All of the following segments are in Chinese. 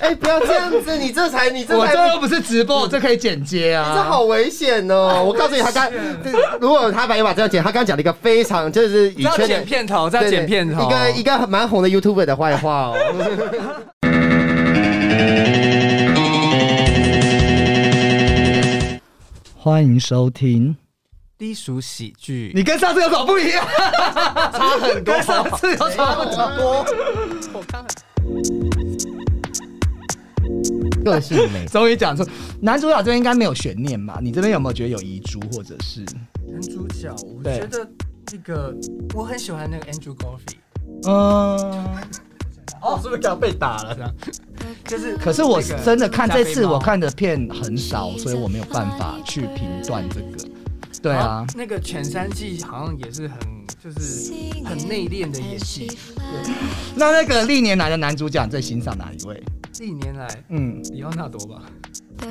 哎，不要这样子，你这才你这我才这又不是直播，我这可以剪接啊。这好危险哦！我告诉你，他刚这如果他把把这样剪，他刚讲了一个非常就是以要圈的剪片头，要对剪片头，一个一个蛮红的 YouTuber 的坏话哦。欢迎收听。低俗喜剧。你跟上次有什么不一样？差很多跟上次有差很多。我刚 个性美，终于讲出男主角这边应该没有悬念吧？你这边有没有觉得有遗珠，或者是男主角，我觉得那个我很喜欢那个 Andrew Garfield，嗯？哦，是不是刚被打了？这样，就是可是我那个真的看这次我看的片很少，所以我没有办法去评断这个。对啊，那个犬山季好像也是很就是很内敛的演技。那那个历年来的男主角你最欣赏哪一位？历年来，嗯，李奥纳多吧？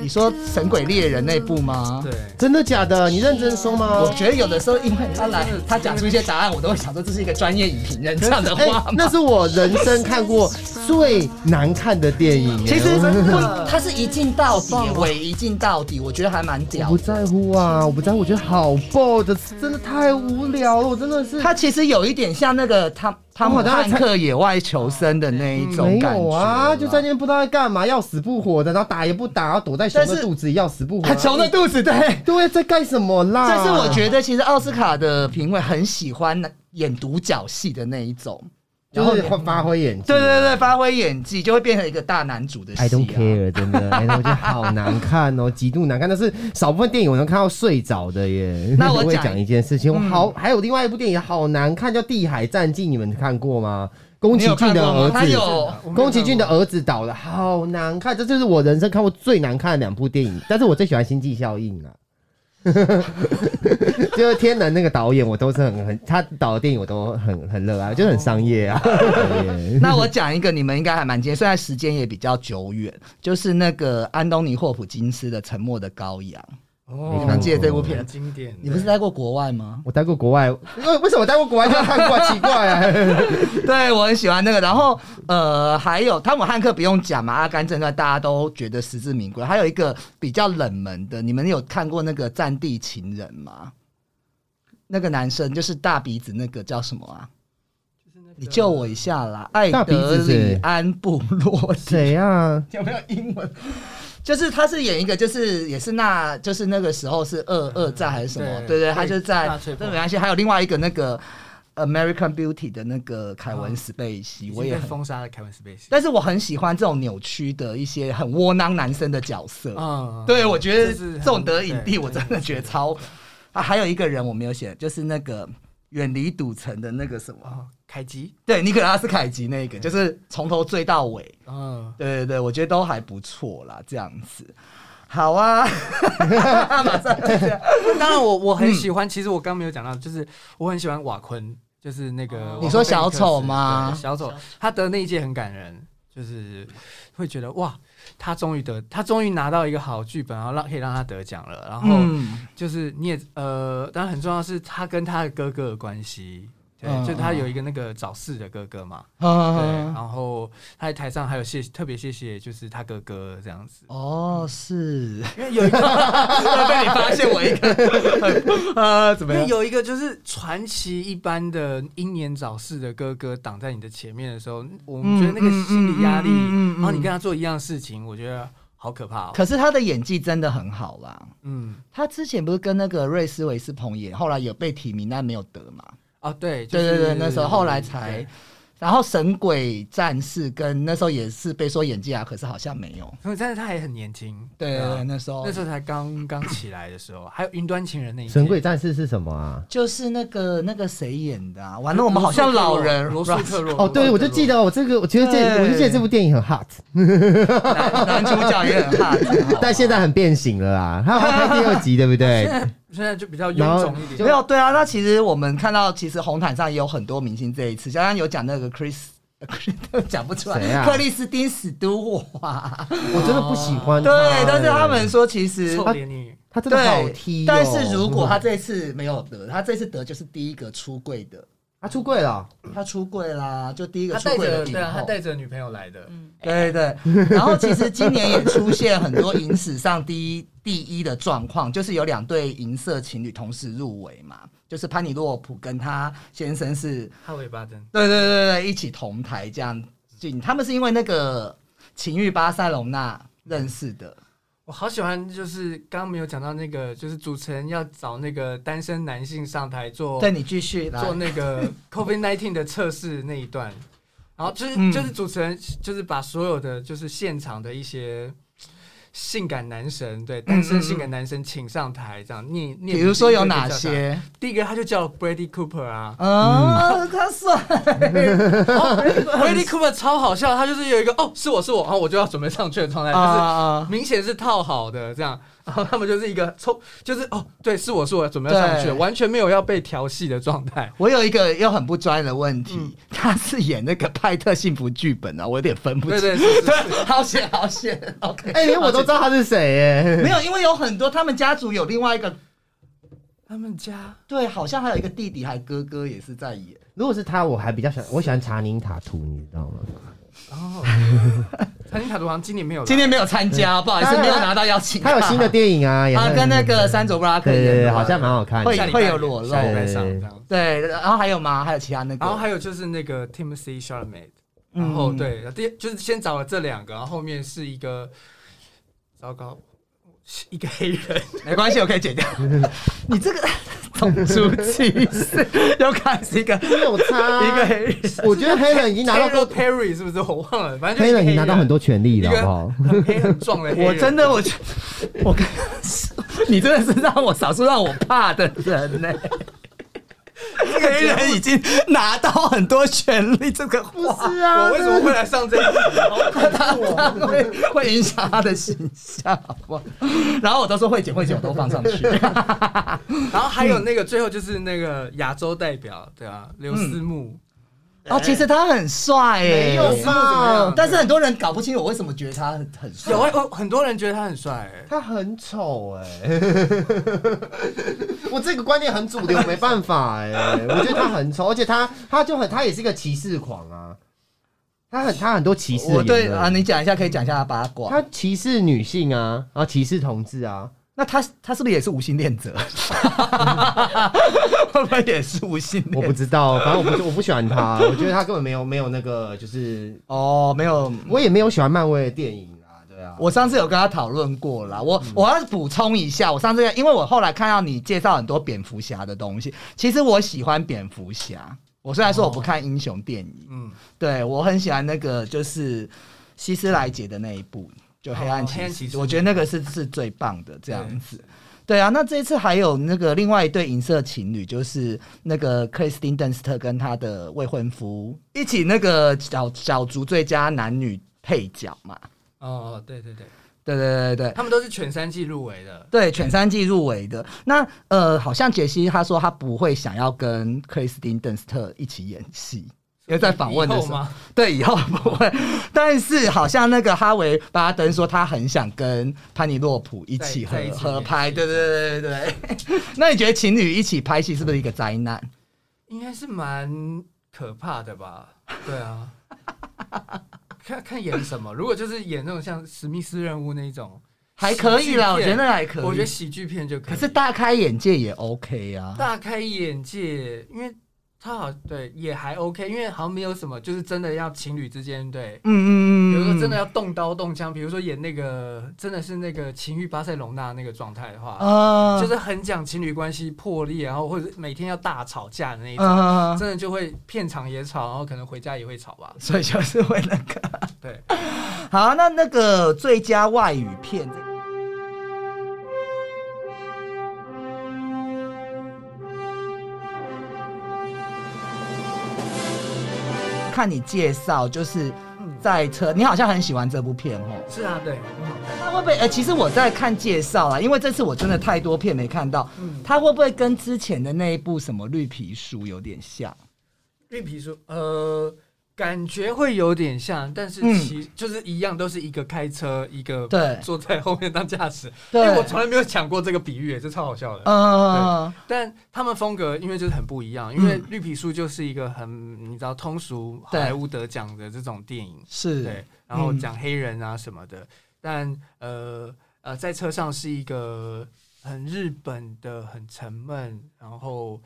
你说《神鬼猎人》那部吗？对，真的假的？你认真说吗？我觉得有的时候，因为他来，他讲出一些答案，我都会想说这是一个专业影评人讲的哎话吗？那是我人生看过最难看的电影。其实我不，他是一镜到底，尾一镜到底，我觉得还蛮屌我。不在乎啊，我不在乎，我觉得好爆的，真的太无聊了，我真的是。他其实有一点像那个汤汤姆汉克野外求生的那一种感觉有啊，就在那那边不知道在干嘛，要死不活的，然后打也不打，然后躲在熊的肚子里要死不活。还熊的肚子，对。对，在干什么啦？但是我觉得其实奥斯卡的评委很喜欢演独角戏的那一种，就是会发挥演技。对对对，发挥演技就会变成一个大男主的戏、啊。I don't care，真的，哎，我觉得好难看哦，极度难看。但是少部分电影我能看到睡着的耶。那我讲会讲一件事情，我嗯好，还有另外一部电影好难看，叫《地海战记》，你们看过吗？宫崎骏的儿子，有宫崎骏的儿子导的，好难看，这就是我人生看过最难看的两部电影。但是我最喜欢《星际效应》啊。就是天能那个导演，我都是很很他导的电影我都很很热爱，就是很商业啊。那我讲一个，你们应该还蛮接，虽然时间也比较久远，就是那个安东尼霍普金斯的《沉默的羔羊》。哦你们记得这部片很？经典。你不是待过国外吗？我待过国外，为为什么我待过国外就要看过？奇怪啊！对，我很喜欢那个。然后呃，还有汤姆汉克不用讲嘛，《阿甘正传》大家都觉得实至名归。还有一个比较冷门的，你们有看过那个《战地情人》吗？那个男生就是大鼻子那个叫什么啊？你救我一下啦！艾德里安布洛迪谁啊？有没有英文？就是他是演一个，就是也是那，就是那个时候是二二战还是什么？对对对，他就在没关系。还有另外一个那个 American Beauty 的那个凯文史贝西，我也，封杀了凯文斯贝西。但是我很喜欢这种扭曲的一些很窝囊男生的角色。嗯对，我觉得这种得影帝，我真的觉得超。啊，还有一个人我没有写，就是那个远离赌城的那个什么，哦，凯吉，对，尼可拉斯凯吉那个，就是从头追到尾。嗯，对对对，我觉得都还不错啦，这样子。好啊，马上这样。当然我我很喜欢，其实我刚没有讲到，就是我很喜欢瓦昆，就是那个你说小丑吗？小丑，他得那一届很感人，就是会觉得哇，他终于得，他终于拿到一个好剧本，然后让可以让他得奖了。然后嗯，就是你也呃，当然很重要的是他跟他的哥哥的关系。对，嗯就他有一个那个早逝的哥哥嘛，对，然嗯，后他在台上还有谢特别谢谢，就是他哥哥这样子，哦，是，因为有一个 被你发现我一个，呃，怎么样？因为有一个就是传奇一般的英年早逝的哥哥挡在你的前面的时候，我们觉得那个心理压力，然后你跟他做一样事情，我觉得好可怕哦。可是他的演技真的很好啦。嗯，他之前不是跟那个瑞斯维斯彭演，后来有被提名但没有得嘛？哦，对，就是对对对，那时候后来才。然后《神鬼战士》跟那时候也是被说演技啊，可是好像没有。所以但是他也很年轻，对对对，啊那时候那时候才刚刚起来的时候，还有《云端情人》那一届神鬼战士是什么啊？就是那个那个谁演的啊？完了，我们好像老人罗素克洛哦，对，我就记得我这个，我觉得这，我就记得这部电影很 hot，男男主角也很 hot，，但现在很变形了啦。他要拍第二集，对不对？现在就比较臃肿一点。没有对啊。那其实我们看到，其实红毯上也有很多明星这一次，刚刚有讲那个 Chris。讲不出来，啊克里斯汀史都华，我真的不喜欢。对，但是他们说其实臭脸女，他真的好对踢哦。但是如果他这次没有得，他这次得就是第一个出柜的他出柜了，他出柜啦，就第一个出他带柜的对啊，他后。带着女朋友来的，嗯，对对对，然后其实今年也出现很多影史上第一第一的状况，就是有两对银色情侣同时入围嘛，就是潘尼洛普跟他先生是，哈维巴登。对对对对，一起同台这样。进，他们是因为那个情欲巴塞隆纳认识的，我好喜欢，就是刚刚没有讲到那个，就是主持人要找那个单身男性上台做对你继续来做，那个 COVID nineteen 的测试那一段，然后就是、嗯就是主持人就是把所有的就是现场的一些性感男神，对单身性感男神请上台，这样念念。比如说有哪？些？第一个他就叫 Brady Cooper 啊啊，他帅，，Brady Cooper 超好笑，他就是有一个哦是我是我，然后我就要准备上去的状态，就是啊，明显是套好的这样，然后他们就是一个抽，就是哦，对，是我是我准备要上去完全没有要被调戏的状态。我有一个又很不专业的问题，嗯他是演那个派特幸福剧本啊，我有点分不清。对对 是是是，对，好险好险，OK。哎，连我都知道他是谁耶。没有，因为有很多他们家族有另外一个，他们家对，好像还有一个弟弟还哥哥也是在演。如果是他，我还比较喜欢，我喜欢查宁塔图，你知道吗？哦，餐厅塔图好像今年没有，今天没有参加，不好意思，没有拿到邀请他有新的电影啊，也他跟那个山卓布拉克演，好像蛮好看的。会会有裸露下礼拜上这样。对，然后还有吗？还有其他那个？然后还有就是那个 Timothy Chalamet，嗯然后对，第就是先找了这两个，然后后面是一个糟糕，一个黑人，没关系，我可以剪掉。你这个种族歧视又开始一个没有差，一个黑人。我觉得黑人已经拿到多，Perry 是不是？我忘了，反正就是黑人已经拿到很多多权利了，好不好？很黑很壮的黑人，我真的，我觉我跟你真的是让我少数让我怕的人呢、这个黑人已经拿到很多权利，这个话是啊我为什么会来上这一集？他他会会影响他的形象，好不好？然后我都说会剪会剪，我都放上去。然后还有那个最后就是那个亚洲代表，对啊，刘思慕，哦，其实他很帅哎、没有？但是很多人搞不清楚我为什么觉得他很很帅。有有很多人觉得他很帅，哎他很丑哎，我这个观念很主流，没办法哎，我觉得他很丑，而且他他就很他也是个歧视狂啊，他很他很多歧视的我言论。对啊，你讲一下，可以讲一下他八卦。他歧视女性啊，然后歧视同志啊，那他他是不是也是无性恋者？会不会也是无性恋？我不知道，反正我不我不喜欢他，我觉得他根本没有没有那个就是，哦，没有。我也没有喜欢漫威的电影啊，对啊，我上次有跟他讨论过啦，我、我要补充一下，我上次因为我后来看到你介绍很多蝙蝠侠的东西，其实我喜欢蝙蝠侠。我虽然说我不看英雄电影，嗯，对我很喜欢那个就是希斯莱杰的那一部，就黑暗哦骑士，我觉得那个是是最棒的这样子。对啊，那这一次还有那个另外一对银色情侣，就是那个克里斯汀邓斯特跟他的未婚夫一起那个角角逐最佳男女配角嘛。哦，对对对，对对对对他们都是全三季入围的，对，全三季入围的。那呃，好像杰西他说他不会想要跟克里斯汀邓斯特一起演戏。因为在访问的时候？对，以后不会。但是好像那个哈维巴登说他很想跟潘尼洛普一起合合拍，对对对对对。那你觉得情侣一起拍戏是不是一个灾难？应该是蛮可怕的吧？对啊，看看演什么。如果就是演那种像史密斯任务那一种，还可以啦，我觉得那还可以。我觉得喜剧片就可以。可是大开眼界也 OK 啊。大开眼界，因为他好对也还 OK，因为好像没有什么就是真的要情侣之间对。嗯嗯嗯，比如说真的要动刀动枪，比如说演那个真的是那个情欲巴塞隆纳那个状态的话，啊，就是很讲情侣关系破裂，然后或者每天要大吵架的那一种，嗯，真的就会片场也吵，然后可能回家也会吵吧。所以就是会那个。对，好，那那个最佳外语片，看你介绍，就是在车，你好像很喜欢这部片哦。是啊，对，很好看。它会不会？呃，其实我在看介绍啊，因为这次我真的太多片没看到，嗯，它会不会跟之前的那一部什么绿皮书有点像？绿皮书，呃，感觉会有点像，但是嗯。其、就是一样，都是一个开车，一个对。坐在后面当驾驶。对。因为我从来没有讲过这个比喻，这超好笑的。嗯，但他们风格因为就是很不一样，因为嗯。绿皮书就是一个很你知道通俗好莱坞得奖的这种电影，是，对，然后讲黑人啊什么的。但呃呃，在车上是一个很日本的、很沉闷，然后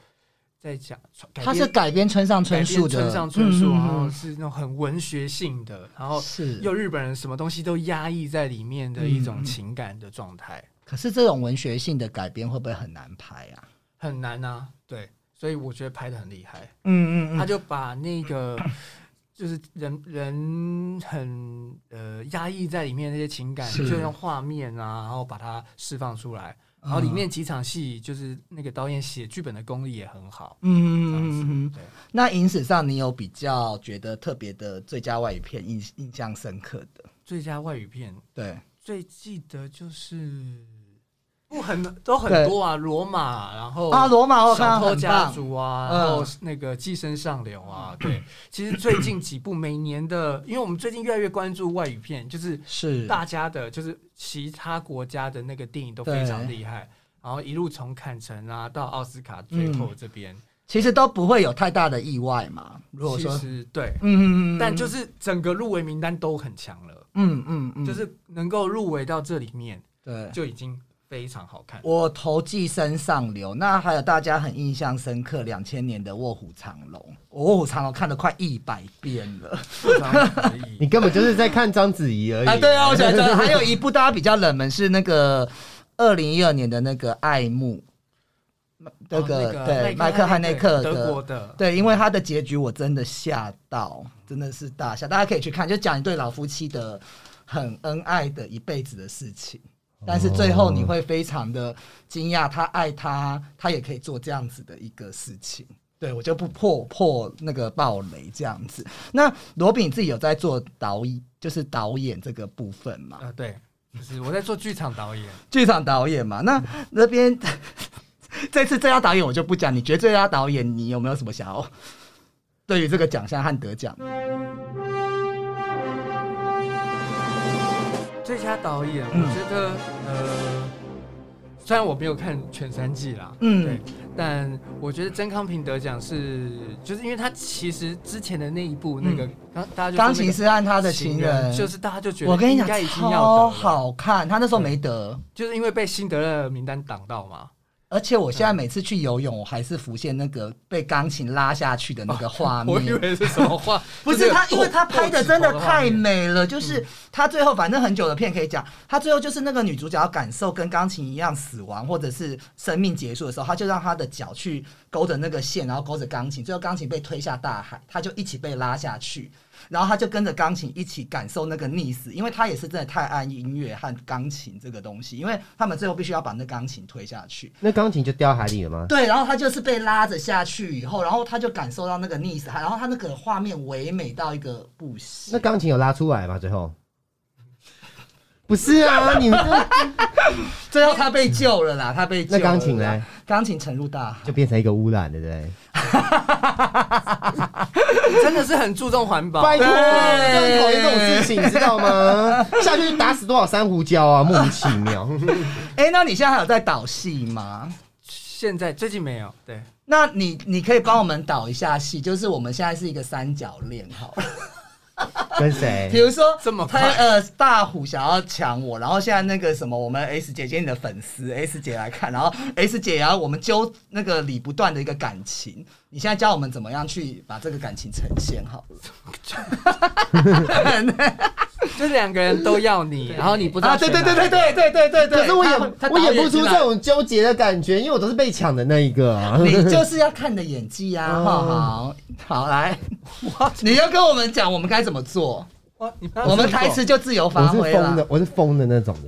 在讲它是改编村上春树的，村上春树，嗯然后是那种很文学性的，然后是又日本人什么东西都压抑在里面的一嗯种情感的状态，可是这种文学性的改编会不会很难拍啊？很难啊。对，所以我觉得拍的很厉害。嗯嗯他就把那个 就是人人很呃压抑在里面那些情感，就用画面啊，然后把它释放出来。然后里面几场戏，就是那个导演写剧本的功力也很好。嗯嗯嗯，对，那影史上你有比较觉得特别的最佳外语片印印象深刻的？最佳外语片对，最记得就是不很都很多啊，罗马，然后啊，罗马我看小偷到很棒，家族啊，嗯。然后那个寄生上流啊，对，其实最近几部每年的，因为我们最近越来越关注外语片，就是是。大家的，就是其他国家的那个电影都非常厉害，然后一路从坎城啊到奥斯卡最后这边，其实都不会有太大的意外嘛。如果其说，实对，嗯嗯嗯，但就是整个入围名单都很强了，嗯嗯嗯，就是能够入围到这里面对。就已经非常好看。我投寄生上流，那还有大家很印象深刻两千年的《卧虎藏龙》，我《卧虎藏龙》看了快一百遍了。你根本就是在看章子怡而已。啊，对啊，我想得还有一部大家比较冷门是那个二零一二年的那个《爱慕》，那个、哦对麦克汉内克德国的，对，因为他的结局我真的吓到，真的是大吓。大家可以去看，就讲一对老夫妻的很恩爱的一辈子的事情，但是最后你会非常的惊讶，他爱他，他也可以做这样子的一个事情。对我就不破破那个暴雷这样子。那罗比你自己有在做导演，就是导演这个部分嘛？啊对，就是我在做剧场导演。剧场导演嘛，那 那边 这次最佳导演我就不讲，你觉得最佳导演你有没有什么想要对于这个奖项和得奖？最佳导演，嗯我觉得、呃，虽然我没有看全三季啦，嗯。对，但我觉得曾康平得奖是，就是因为他其实之前的那一部那个，刚、大家钢琴师和他的情人，就是大家就觉得我跟你讲应该已经要得超，好看，他那时候没得。就是因为被辛德勒名单挡到嘛。而且我现在每次去游泳，我还是浮现那个被钢琴拉下去的那个画面。我以为是什么画，不是他，因为他拍的真的太美。美了，就是他最后反正很久的片可以讲，他最后就是那个女主角要感受跟钢琴一样死亡或者是生命结束的时候，他就让他的脚去勾着那个线，然后勾着钢琴，最后钢琴被推下大海，他就一起被拉下去，然后他就跟着钢琴一起感受那个溺死，因为他也是真的太爱音乐和钢琴这个东西，因为他们最后必须要把那钢琴推下去，那钢琴就掉海里了吗？对，然后他就是被拉着下去以后，然后他就感受到那个溺死，然后他那个画面唯美到一个不行。那钢琴有拉出来吗？最后？不是啊，你那 最后他被救了啦，他被救钢琴呢？钢琴沉入大海。就变成一个污染，对不对？真的是很注重环保。拜托，讨厌这种事情，你知道吗？下去打死多少珊瑚礁啊，莫名其妙。哎、那你现在还有在导戏吗？现在最近没有，对，那你你可以帮我们导一下戏，就是我们现在是一个三角恋，好了。跟谁比？如说这么他快呃大虎想要抢我，然后现在那个什么，我们 S 姐姐你的粉丝 S 姐来看，然后 S 姐也要我们揪那个理不断的一个感情，你现在教我们怎么样去把这个感情呈现好了。就是两个人都要你，然后你不知道啊，对对对对对对对对对，可是我他演我演不出这。种纠结的感觉，因为我都是被抢的那一个啊。你就是要看你的演技啊！哦好好好来，你要跟我们讲我们该怎么做，我们台词就自由发挥是疯的了，，我是疯的那种的。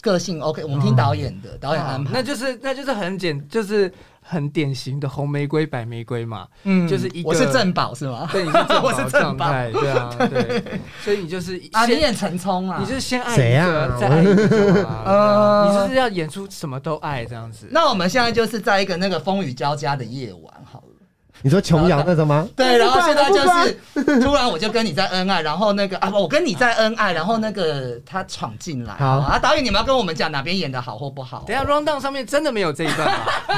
个性 OK，我们听导演的，导演安排，那就是那就是很简，就是很典型的红玫瑰白玫瑰嘛。嗯就是一个我是正宝是吗？对，你是正 我是宝。正宝，对啊，对，所以你就是啊，你先演陈冲啊，你就是先爱谁啊？一个，再爱一个啊？呃。你就是要演出什么都爱这样子。那我们现在就是在一个那个风雨交加的夜晚。你说琼瑶那种吗？对，然后现在就是突然我就跟你在恩爱，然后那个啊，我跟你在恩爱，然后那个他闯进来，好啊，导演你们要跟我们讲哪边演的好或不好？等下 round down 上面真的没有这一段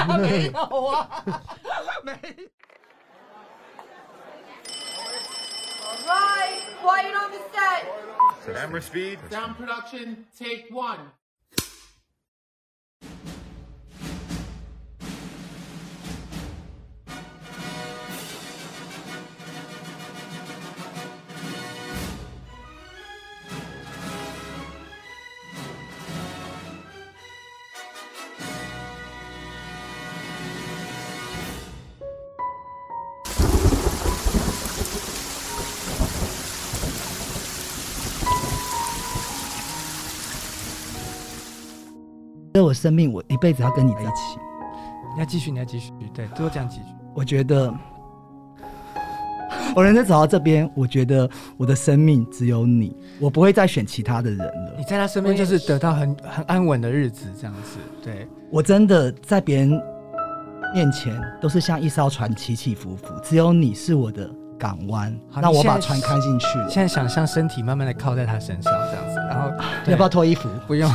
吗？没有啊，没。Right, quiet on the set. Camera speed. Sound production, take one. 在我生命，我一辈子要跟你在一起。你要继续，你要继续，对，多讲几句。我觉得我人生走到这边，我觉得我的生命只有你，我不会再选其他的人了你。在他身边就是得到很很安稳的日子，这样子，对。我真的在别人面前都是像一艘船起起伏伏，只有你是我的港湾，让好你现在我把船开进去了。现在想象身体慢慢的靠在他身上，这样子，然后要不要脱衣服？不用？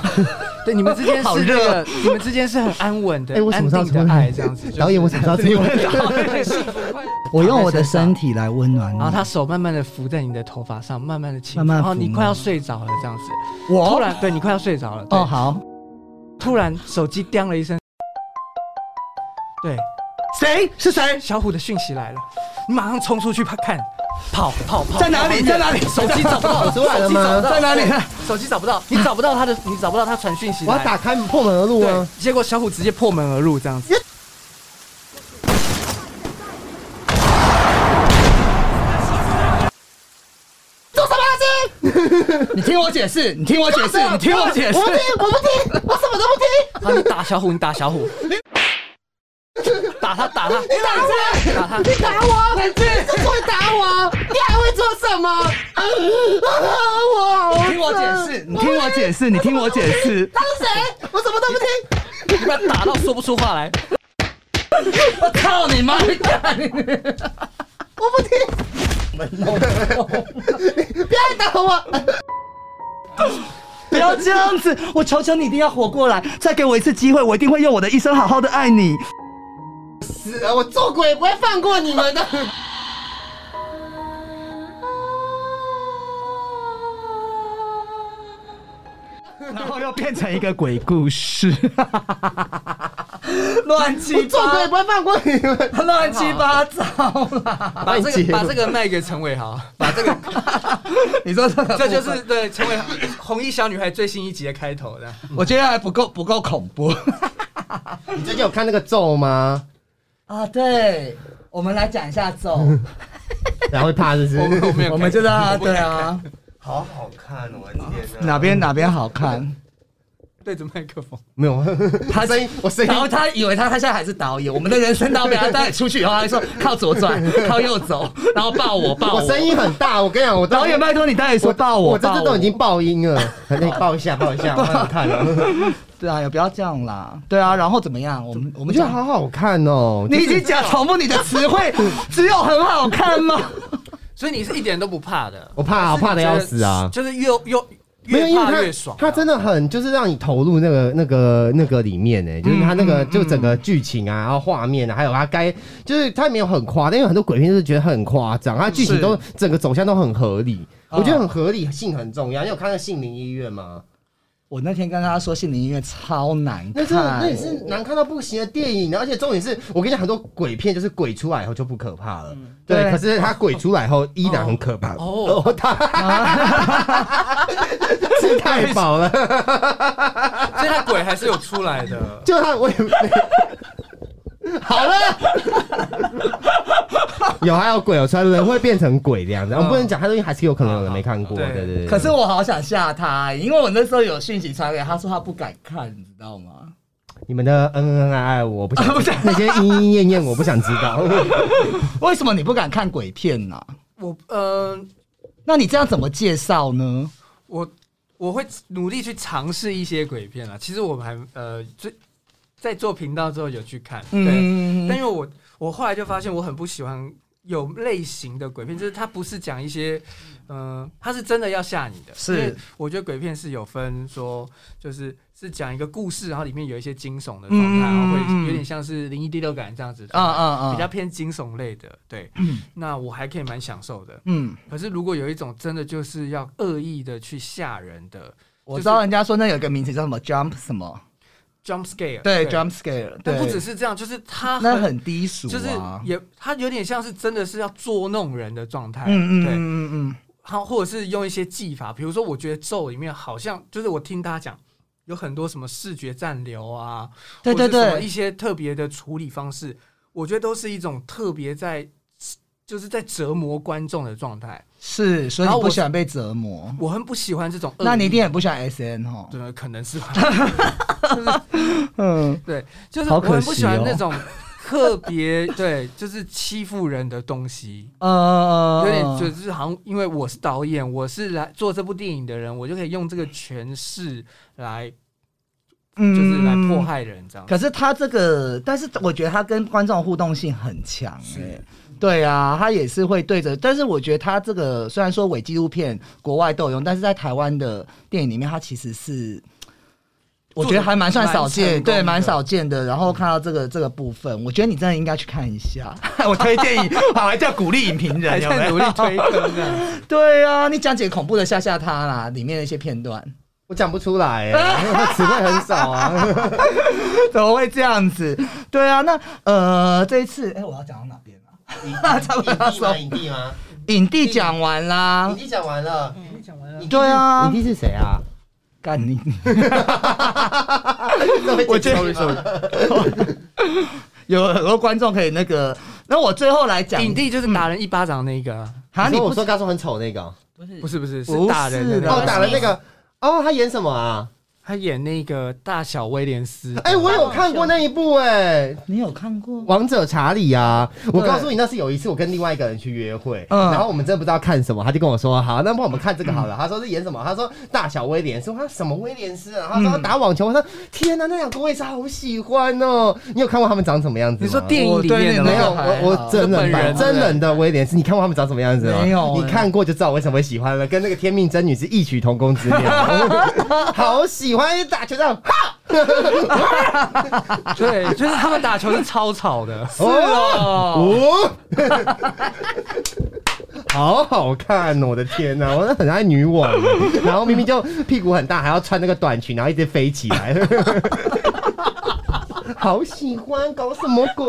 对，你们之间是你们之间是很安稳的、哎我什安定的爱，这样子。导演，我什么时候出来？很幸福，快我用我的身体来温暖你。然后他手慢慢的扶在你的头发上，慢慢的轻抚，慢慢然后你快要睡着了，这样子。我突然，对你快要睡着了。哦，好，突然手机叮了一声，对，谁是谁？小虎的讯息来了，你马上冲出去看，跑跑跑，在哪里？在哪里？手机找不到，跑出来了吗手机找不到在哪里？手机找不到，你找不到他的，你找不到他传讯息来。我要打开破门而入对啊！，结果小虎直接破门而入，这样子。你听我解释，你听我解释，你听我解释。我不听，我不听，我什么都不听。好，你打小虎，你打小虎，打他，打他，你打我！打他，你打我！你之所以打我，你还会做什么？我你听我解释，你听我解释，你听我解释。他是谁？我什么都不听。你把他打到说不出话来。我操你妈！你干你我不听。不要打我！不要这样子！我求求你一定要活过来，再给我一次机会，我一定会用我的一生好好的爱你。死了！我做鬼不会放过你们的。然后又变成一个鬼故事，乱七做鬼不会放过你们。八 乱七八糟啦！把这接个把这个卖给陈伟豪，把这个，你说这个，这就是对陈伟豪红衣小女孩最新一集的开头的。我觉得还不够不够恐怖你最近有看那个咒吗？啊！对，我们来讲一下咒，然后会怕是不我们我是？没有看，我们就让他对啊，好好看哦！我的天哪！哪边哪边好看？对着麦克风。没有？他 声音，我声音然后他以为他他现在还是导演，我们的人生导演，他带你出去以后，他还说靠左转，靠右 走，然后抱我抱我。我声音很大，我跟你讲，我导演拜托你带你说抱我，我这抱次都已经爆音了，那你抱一下，抱一下，我想看了。对啊，也不要这样啦。对啊，然后怎么样？我们我们觉得，好好看哦。你已经讲重复你的词汇，只有很好看吗？所以你是一点都不怕的。我怕我怕的要死啊就是越越没有，越怕因为越爽啊。他他真的很就是让你投入那个那个那个里面呢，就是他那个就整个剧情啊，然后画面啊，还有他该就是他没有很夸张，因为很多鬼片就是觉得很夸张，他剧情都整个走向都很合理，哦我觉得很合理性很重要。你有看那个杏林医院吗？我那天跟他说，心理音乐超难那是看，那也是难看到不行的电影，而且重点是我跟你讲，很多鬼片就是鬼出来以后就不可怕了，对，对可是他鬼出来后依然很可怕。哦哦，他 吃太饱了，所以他鬼还是有出来的。就他我也没。好了，有还有鬼有出来，人会变成鬼这样子，我们不能讲，他东西还是有可能有人没看过，对对对对。可是我好想吓他，因为我那时候有讯息传给他说他不敢看，你知道吗？你们的恩恩爱爱，我不想 那些莺莺燕燕，我不想知道。为什么你不敢看鬼片呢、我呃，那你这样怎么介绍呢？我我会努力去尝试一些鬼片啊。其实我们还呃最在做频道之后有去看，对，嗯，但因为我我后来就发现我很不喜欢有类型的鬼片，就是它不是讲一些，嗯、它是真的要吓你的。是。我觉得鬼片是有分说，就是是讲一个故事，然后里面有一些惊悚的状态，嗯然后嗯嗯。会有点像是灵异第六感这样子，啊啊啊，比较偏惊悚类的。对，那我还可以蛮享受的。嗯，可是如果有一种真的就是要恶意的去吓人的我知道人家说那有一个名词叫什么 jump 什么，jump scare，对 jump scare，对，但不只是这样，就是它那很低俗就是啊，也，它有点像是真的是要捉弄人的状态，对，嗯嗯嗯嗯嗯，它或者是用一些技法，比如说，我觉得咒里面好像就是我听大家讲，有很多什么视觉暂留啊，对对或者是什么一，些特别的处理方式，我觉得都是一种特别在就是在折磨观众的状态。是，所以我不喜欢被折磨，我很不喜欢这种，那你一定也不喜欢 S N 哈，对，可能是吧，嗯，对，就是我很不喜欢那种特别对，就是欺负人的东西。呃，有点就是好像，因为我是导演，我是来做这部电影的人，我就可以用这个诠释来，就就是来迫。害人这样。嗯可是他这个，但是我觉得他跟观众互动性很强、欸，对啊，他也是会对着。但是我觉得他这个虽然说伪纪录片国外都有用，但是在台湾的电影里面，他其实是。我觉得还蛮算少见，对，蛮少见的。然后看到这个这个部分，我觉得你真的应该去看一下。我推荐你，好，还叫鼓励影评人，还有没有在努力推。对啊，你讲几个恐怖的吓吓他啦，里面的一些片段，我讲不出来、欸，因为词汇很少啊。怎么会这样子？对啊，那呃，这一次，哎、我要讲到哪边啊？差不多要说。影帝吗？影帝讲完啦。影，帝讲完了，影帝讲完了，对啊。影，帝是谁啊？干你！我 我觉得有很多观众可以那个，那我最后来讲。影帝就是打人一巴掌那个啊，啊，你我说刚说很丑那个哦，不是。不是不是是打人的那哦，打了那个，哦，他演什么啊？他演那个大小威廉斯。哎、我有看过那一部哎、你有看过？王者查理啊！我告诉你，那是有一次我跟另外一个人去约会，嗯然后我们真的不知道看什么，他就跟我说：“好，那帮我们看这个好了。他说是演什么？他说大小威廉斯，我说他什么威廉斯啊？他说他打网球。我说天哪，那两个我也是好喜欢哦！你有看过他们长什么样子吗？你说电影里面的没有，我我真人版真人的威廉斯，你看过他们长什么样子吗？没有你看过就知道我为什么会喜欢了，跟那个天命真女是异曲同工之妙，好喜欢打球这样，哈，对，就是他们打球是超吵的。是哦，哦，好好看哦！我的天哪，我很爱女网，然后明明就屁股很大，还要穿那个短裙，然后一直飞起来，好喜欢，搞什么鬼？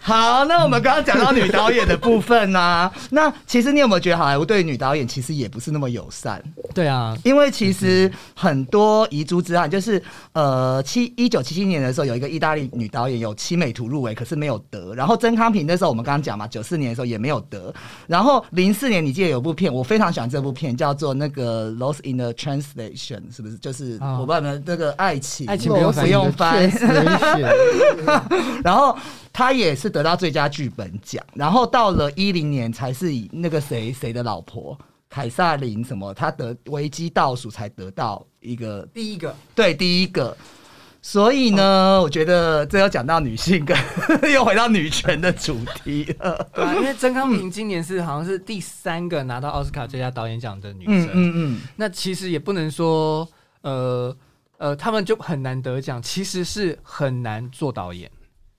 好，那我们刚刚讲到女导演的部分呢、那其实你有没有觉得好莱坞对女导演其实也不是那么友善？对啊，因为其实很多遗珠之案，就是呃七一九七七年的时候，有一个意大利女导演有七美图入围，可是没有得。然后曾康平那时候我们刚刚讲嘛，九四年的时候也没有得。然后零四年你记得有部片，我非常喜欢这部片，叫做那个《Lost in the Translation》，是不是？就是、啊我不知道你们那个爱情，爱情不用翻 然后他也是得到最佳剧本奖，然后到了一零年才是以那个谁谁的老婆凯撒琳什么，他得危机倒数才得到一个第一个对第一个。所以呢，我觉得这又讲到女性跟 又回到女权的主题了。对啊，因为曾康平今年是好像是第三个拿到奥斯卡最佳导演奖的女嗯生。嗯嗯，那其实也不能说，呃呃，他们就很难得奖，其实是很难做导演。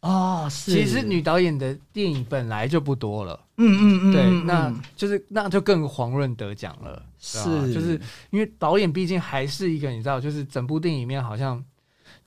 哦，是。其实女导演的电影本来就不多了，嗯嗯嗯，对，嗯那嗯就是那就更遑论得奖了，是就是因为导演毕竟还是一个你知道，就是整部电影里面好像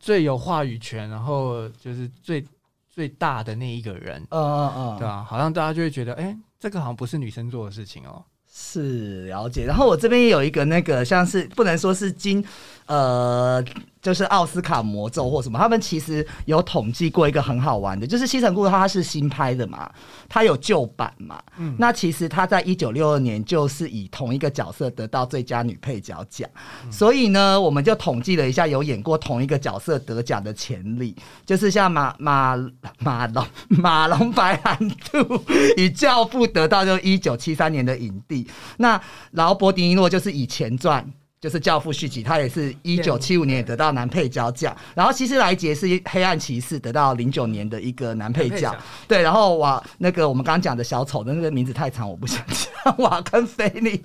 最有话语权，然后就是最最大的那一个人，嗯嗯嗯，对吧？好像大家就会觉得，哎，这个好像不是女生做的事情哦。是了解，然后我这边也有一个那个像是不能说是金，呃，就是奥斯卡魔咒或什么，他们其实有统计过一个很好玩的，就是《西城故事》它是新拍的嘛，它有旧版嘛，嗯那其实它在一九六二年就是以同一个角色得到最佳女配角奖，所以呢，我们就统计了一下有演过同一个角色得奖的潜力，就是像马马马龙马龙白兰度以《教父》得到就一九七三年的影帝，那劳勃迪尼诺就是以前传。就是《教父》续集，他也是一九七五年也得到男配角奖。然后希斯莱杰是《黑暗骑士》得到零九年的一个男配角。对，然后瓦那个我们刚刚讲的小丑的那个名字太长，我不想讲。瓦跟菲尼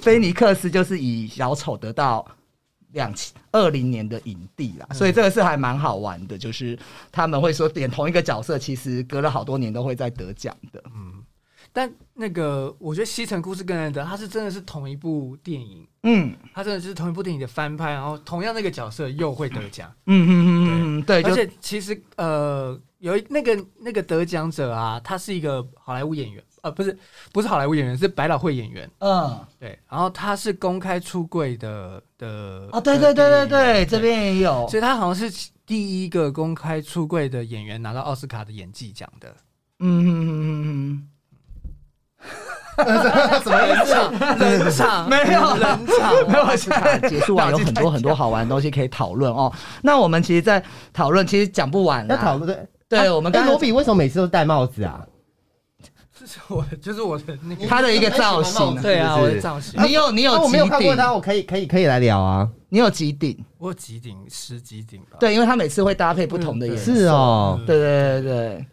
菲尼克斯就是以小丑得到两千二零年的影帝啦，所以这个是还蛮好玩的，就是他们会说演同一个角色，其实隔了好多年都会在得奖的。但那个我觉得《西城故事》更难得，它是真的是同一部电影，嗯。它真的是同一部电影的翻拍，然后同样那个角色又会得奖，嗯嗯嗯嗯，对，就而且其实呃有一那个那个得奖者啊，他是一个好莱坞演员，呃不是不是好莱坞演员，是百老汇演员，嗯。对，然后他是公开出柜的的哦，对对对对对，这边也有，所以他好像是第一个公开出柜的演员拿到奥斯卡的演技奖的。嗯嗯嗯嗯 什么意思？冷场没有冷场，嗯，没有，现在结束完有很多很多好玩的东西可以讨论哦。那我们其实，在讨论，其实讲不完啦要讨论对。我们刚才罗比为什么每次都戴帽子啊？是我就是我的那个，他的一个造型你对啊，我的造型，你有你有啊我没有几顶，看过他，我可以可以可以来聊啊。你有几顶？我有几顶十几顶吧，对，因为他每次会搭配不同的颜色。是哦，对对对对。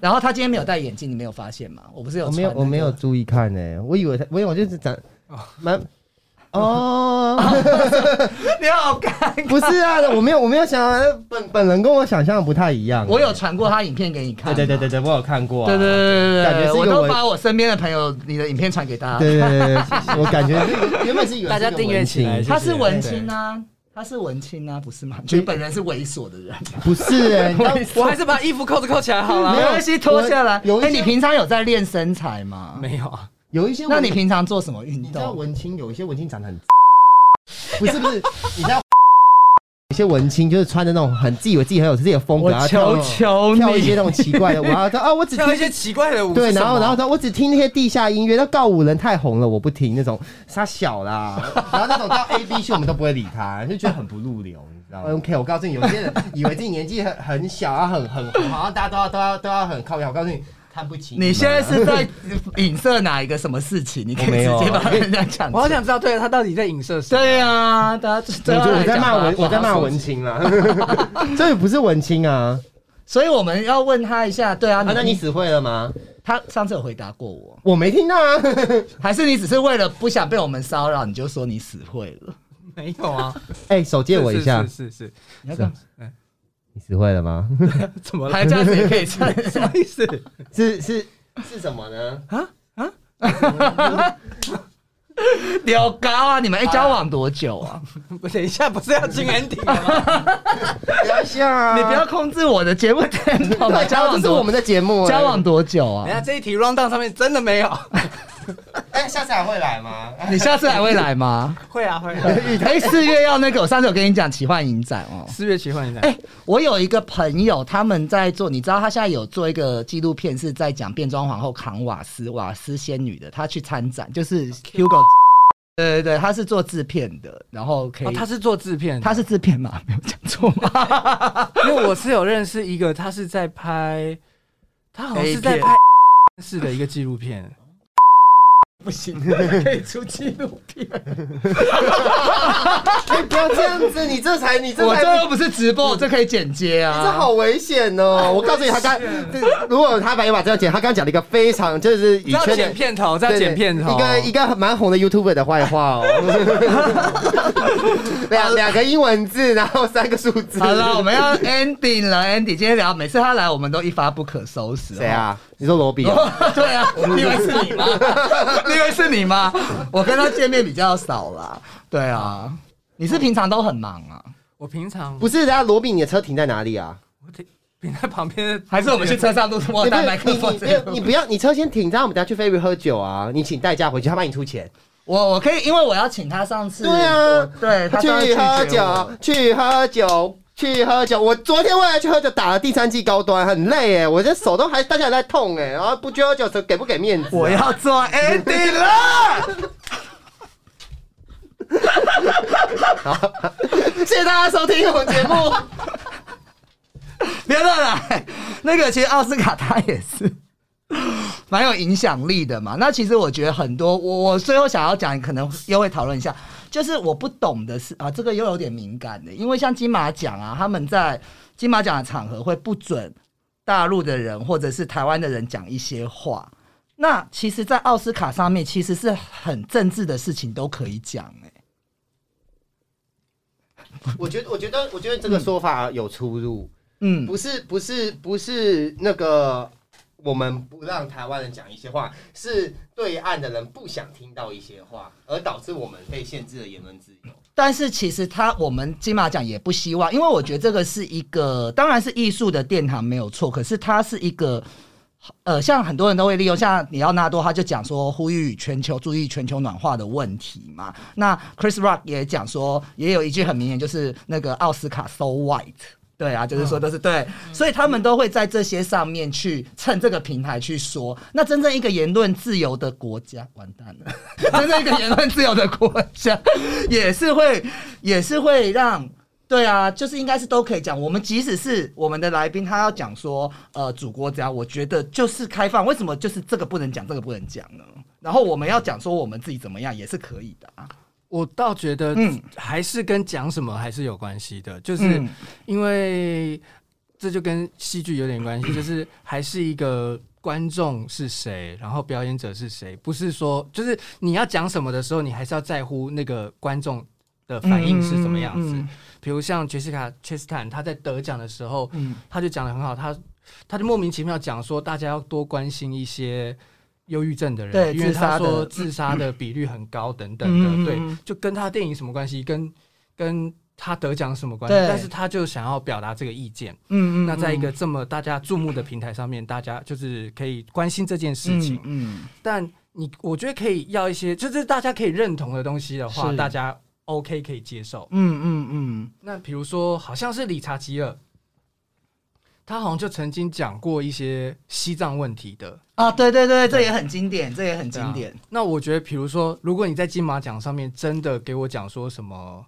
然后他今天没有戴眼镜，你没有发现吗？我不是有我没有我没有注意看呢，我以为他，我以为我就是长哦蛮 哦，你好尴尬。不是啊，我没有我没有想本本人跟我想象的不太一样。我有传过他影片给你看。对对对对对，我有看过啊。对对对对对，我都把我身边的朋友你的影片传给大家。对对对对，我感觉原本是以为大家订阅起来是文青他是文青啊，他是文青啊，不是吗？你本人是猥琐的人。不是 我还是把衣服扣子扣起来好了。没关系，脱下来。哎，有你平常有在练身材吗？没有啊，有一些，那你平常做什么运动你知道动？文青有一些文青长得很，不是不是，你知道有些文青就是穿的那种很自以为自己很有自己的风格，然后跳跳一些那种奇怪的舞，然后 说啊，我只听跳一些奇怪的舞是对，然后什么然后他我只听那些地下音乐，那告五人太红了，我不听那种，他小啦，然后那种到 A B 区我们都不会理他，就觉得很不入流，你知道吗？OK，我告诉你，有些人以为自己年纪很很小啊，很很红，好像大家都要都要都要很靠谱。我告诉你，看不起你现在是在影射哪一个什么事情？你可以直接把人家讲。我好想知道，对他到底在影射谁？对啊，大家我觉得我在骂文，我在骂文青，啊，这也不是文青啊。所以我们要问他一下，对啊，啊，那你死会了吗？他上次有回答过我，我没听到啊。还是你只是为了不想被我们骚扰，你就说你死会了？没有啊，哎，手借我一下是，是是是，你要干嘛？你死会了吗？怎么了？还这样子也可以唱？什么意思？是是是什么呢？啊啊 聊高啊！你们哎交往多久啊？不，等一下，不是要进 ending 吗？不要笑啊你不要控制我的节目 tempo 嘛！对，交往是我们的节目，交往多久啊等一？下这一题 round down 上面真的没有。哎，下次还会来吗？你下次还会来吗？会 啊会啊，哎，四月要那个，我上次有跟你讲奇幻影展哦。四月奇幻影展。哎、我有一个朋友，他们在做，你知道他现在有做一个纪录片，是在讲变装皇后扛瓦斯，瓦斯仙女的，他去参展，就是 Hugo，对对对，他是做制片的，然后可以，哦，他是做制片的，他是制片嘛，没有讲错吗？因为我是有认识一个，他是在拍，他好像是在拍是的一个纪录片。不行，可以出纪录片，你，不要这样子，你这才你这才我这又不是直播，我这可以剪接啊。这好危险哦！我告诉你，他刚这如果他把一把这样剪，他刚刚讲了一个非常就是以要圈的剪片头，要剪片头，一个一个蛮红的 YouTuber 的坏话哦。两两个英文字，然后三个数字。好了，我们要 ending 了，Andy 今天聊，每次他来我们都一发不可收拾。谁啊？你说罗比哦？对啊，你以为是你吗？你以为是你吗？我跟他见面比较少啦。对啊，你是平常都很忙啊？我平常不是，人家罗比，你的车停在哪里啊？我停停在旁边的，还是我们去车上录我你不带麦克是你你不？要你不要，你车先停，这样我们等下去菲律喝酒啊！你请代驾回去，他帮你出钱。我我可以，因为我要请他上次。对啊对他去喝酒，去喝酒，去喝酒。我昨天为了去喝酒打了第三季高端，很累哎，我这手都还到现在在痛哎，然后不去喝酒，给不给面子啊？我要做 ending 了。谢谢大家收听我们节目。别乱来。那个其实奥斯卡他也是蛮有影响力的嘛。那其实我觉得很多，我我最后想要讲，可能又会讨论一下，就是我不懂的是啊，这个又有点敏感的，因为像金马奖啊，他们在金马奖的场合会不准大陆的人或者是台湾的人讲一些话。那其实，在奥斯卡上面，其实是很政治的事情都可以讲、欸，我觉得，我觉得，我觉得这个说法有出入，嗯，不是，不是，不是那个我们不让台湾人讲一些话，是对岸的人不想听到一些话，而导致我们被限制了言论自由。但是其实他我们金马奖也不希望，因为我觉得这个是一个，当然是艺术的殿堂没有错，可是它是一个。呃，像很多人都会利用，像里奥纳多他就讲说，呼吁全球注意全球暖化的问题嘛。那 Chris Rock 也讲说，也有一句很明显，就是那个奥斯卡 so white，对啊，就是说都是对，所以他们都会在这些上面去趁这个平台去说。那真正一个言论自由的国家，完蛋了，真正一个言论自由的国家，也是会，也是会让。对啊，就是应该是都可以讲。我们即使是我们的来宾，他要讲说，呃，祖国怎样，我觉得就是开放。为什么就是这个不能讲，这个不能讲呢？然后我们要讲说我们自己怎么样，也是可以的啊。我倒觉得，嗯。还是跟讲什么还是有关系的，就是嗯因为这就跟戏剧有点关系，就是还是一个观众是谁，然后表演者是谁，不是说就是你要讲什么的时候，你还是要在乎那个观众的反应是什么样子。嗯比如像杰西卡·切斯坦，他在得奖的时候，嗯。他就讲的很好，他他就莫名其妙讲说，大家要多关心一些忧郁症的人，对因为他说自杀的比率很高等等嗯的，对，就跟他电影什么关系，跟跟他得奖什么关对。系？但是他就想要表达这个意见。嗯嗯那在一个这么大家注目的平台上面，大家就是可以关心这件事情，嗯但你我觉得可以要一些，就是大家可以认同的东西的话，大家 OK 可以接受。嗯嗯嗯。那比如说，好像是理查吉尔，他好像就曾经讲过一些西藏问题的。啊，对对对，这也很经典，这也很经典。那我觉得，比如说，如果你在金马奖上面真的给我讲说什么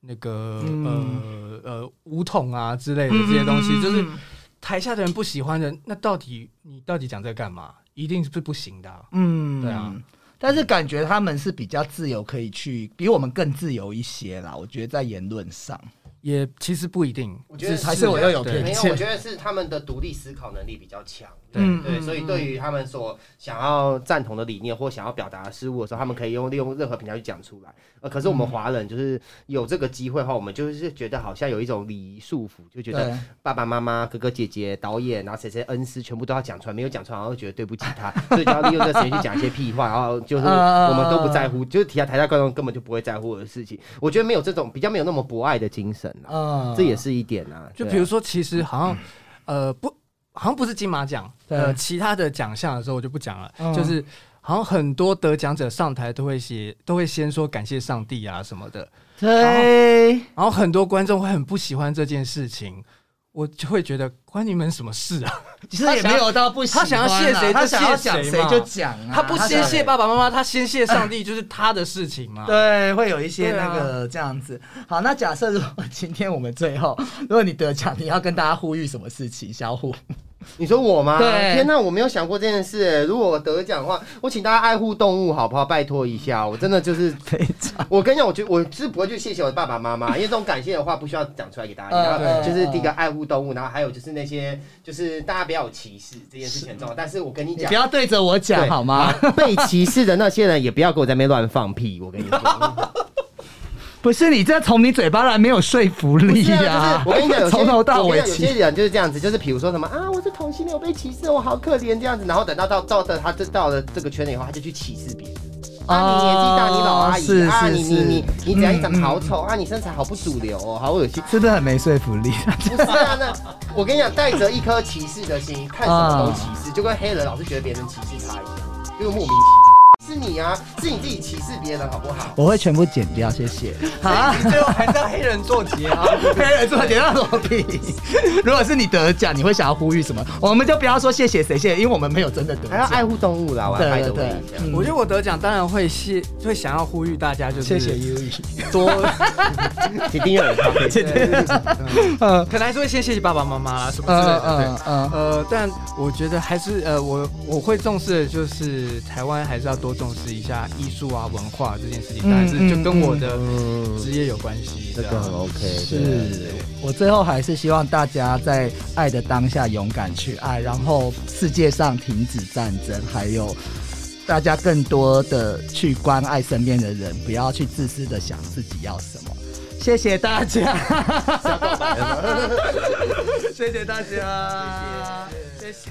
那个、嗯呃呃武统啊之类的这些东西，就是嗯台下的人不喜欢的，那到底你到底讲这干嘛？一定是不行的啊、嗯对啊。但是感觉他们是比较自由，可以去比我们更自由一些啦。我觉得在言论上，也其实不一定，我觉得还是我要有对没有，偏见我觉得是他们的独立思考能力比较强。对对，所以对于他们所想要赞同的理念或想要表达的事物的时候，他们可以用利用任何平台去讲出来。呃，可是我们华人就是有这个机会的话，我们就是觉得好像有一种礼仪束缚，就觉得爸爸妈妈、哥哥姐姐、导演，然后谁谁恩师全部都要讲出来，没有讲出来，然后觉得对不起他，所以就要利用这时间去讲一些屁话，然后就 是呃我们都不在乎，就是提到台下观众根本就不会在乎的事情。我觉得没有这种比较没有那么博爱的精神这也是一点啊。就比如说，其实好像呃不，好像不是金马奖，呃，其他的奖项的时候我就不讲了，嗯。就是好像很多得奖者上台都会写，都会先说感谢上帝啊什么的，对，然后很多观众会很不喜欢这件事情。我就会觉得关你们什么事啊？其实也没有到不喜欢啊他想要谢谁就他想要谢谁讲谁嘛就讲啊，他不先谢爸爸妈妈，他先谢上帝，就是他的事情嘛。对，会有一些那个这样子。好，那假设如果今天我们最后，如果你得奖，你要跟大家呼吁什么事情？小虎，你说我吗？对天哪，我没有想过这件事。如果我得奖的话，我请大家爱护动物，好不好？拜托一下，我真的就是 非常我跟你讲，我觉我是不会去谢谢我的爸爸妈妈，因为这种感谢的话不需要讲出来给大家。嗯然后就是第一个爱护动物，然后还有就是那些就是大家不要有歧视这件事情很重要。但是我跟你讲你不。要对着我讲好吗？被歧视的那些人也不要给我在那边乱放屁，我跟你说。不是你这从你嘴巴来没有说服力呀、我跟你讲，有些从头到尾有些人就是这样子，就是比如说什么啊，我是同性恋，我被歧视，我好可怜这样子，然后等到到到的他这到了这个圈里以后，他就去歧视别人。啊，你年纪大，你老阿姨啊，你你你你怎样？你长得好嗯丑啊，你身材好不主流哦，好恶心。是不是很没说服力？不是啊，那我跟你讲，带着一颗歧视的心，看什么都歧视，就跟黑人老是觉得别人歧视他一样，就是莫名其妙。是你啊，是你自己歧视别人，好不好？我会全部剪掉，谢谢。好啊，最后还是要黑人做题啊。黑人做题那什么屁？如果是你得奖，你会想要呼吁什么？我们就不要说谢谢谁谢谢，因为我们没有真的得奖。还要爱护动物啦，我要拜对对对托一下。嗯我觉得我得奖当然会谢，会想要呼吁大家，就是谢谢 U E。多，请订阅我的 podcast 嗯可能还是会先谢谢爸爸妈妈啦什么之类的。对嗯呃，但我觉得还是呃，我我会重视的就是台湾还是要多重重视一下艺术啊、文化这件事情，当然是就跟我的嗯，职业有关系。这个很 OK，对是我最后还是希望大家在爱的当下勇敢去爱，然后世界上停止战争，还有大家更多的去关爱身边的人，不要去自私的想自己要什么。谢谢大家，谢谢大家，谢谢。